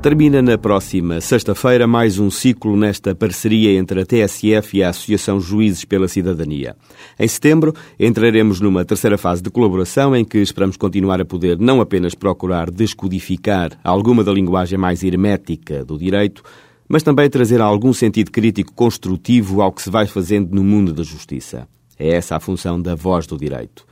Termina na próxima sexta-feira mais um ciclo nesta parceria entre a TSF e a Associação Juízes pela Cidadania. Em setembro, entraremos numa terceira fase de colaboração em que esperamos continuar a poder não apenas procurar descodificar alguma da linguagem mais hermética do direito, mas também trazer algum sentido crítico construtivo ao que se vai fazendo no mundo da justiça. É essa a função da voz do direito.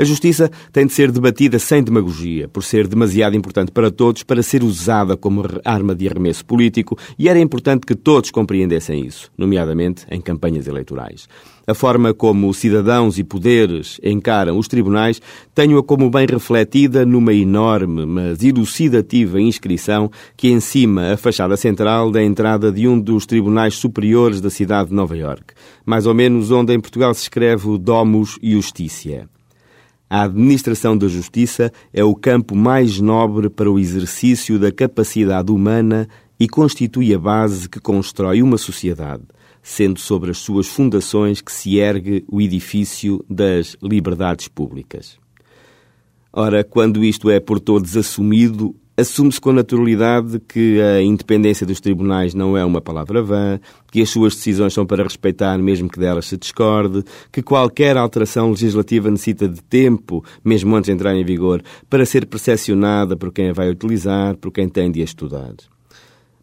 A justiça tem de ser debatida sem demagogia, por ser demasiado importante para todos para ser usada como arma de arremesso político, e era importante que todos compreendessem isso, nomeadamente em campanhas eleitorais. A forma como cidadãos e poderes encaram os tribunais tenho-a como bem refletida numa enorme, mas elucidativa inscrição que encima a fachada central da entrada de um dos tribunais superiores da cidade de Nova York, mais ou menos onde em Portugal se escreve Domus Justitia. A administração da justiça é o campo mais nobre para o exercício da capacidade humana e constitui a base que constrói uma sociedade, sendo sobre as suas fundações que se ergue o edifício das liberdades públicas. Ora, quando isto é por todos assumido, Assume-se com naturalidade que a independência dos tribunais não é uma palavra vã, que as suas decisões são para respeitar mesmo que delas se discorde, que qualquer alteração legislativa necessita de tempo, mesmo antes de entrar em vigor, para ser percepcionada por quem a vai utilizar, por quem tem de a estudar.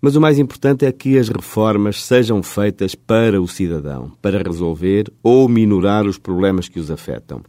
Mas o mais importante é que as reformas sejam feitas para o cidadão, para resolver ou minorar os problemas que os afetam.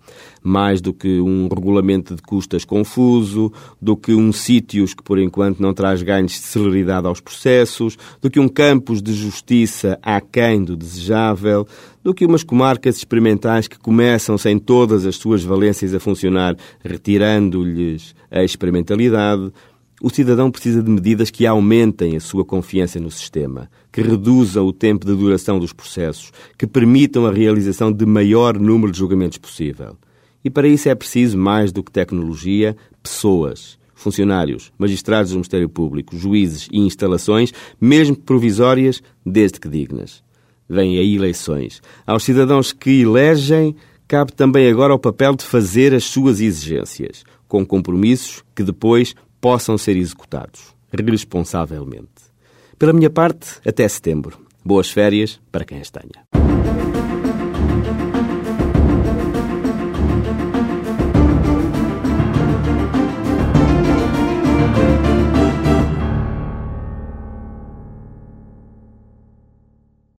Mais do que um regulamento de custas confuso, do que um sítios que por enquanto não traz ganhos de celeridade aos processos, do que um campus de justiça aquém do desejável, do que umas comarcas experimentais que começam sem todas as suas valências a funcionar, retirando-lhes a experimentalidade o cidadão precisa de medidas que aumentem a sua confiança no sistema, que reduzam o tempo de duração dos processos, que permitam a realização de maior número de julgamentos possível. E para isso é preciso mais do que tecnologia, pessoas, funcionários, magistrados do Ministério Público, juízes e instalações, mesmo provisórias, desde que dignas. Vêm aí eleições. Aos cidadãos que elegem, cabe também agora o papel de fazer as suas exigências, com compromissos que depois possam ser executados responsavelmente. Pela minha parte, até setembro. Boas férias para quem as tenha.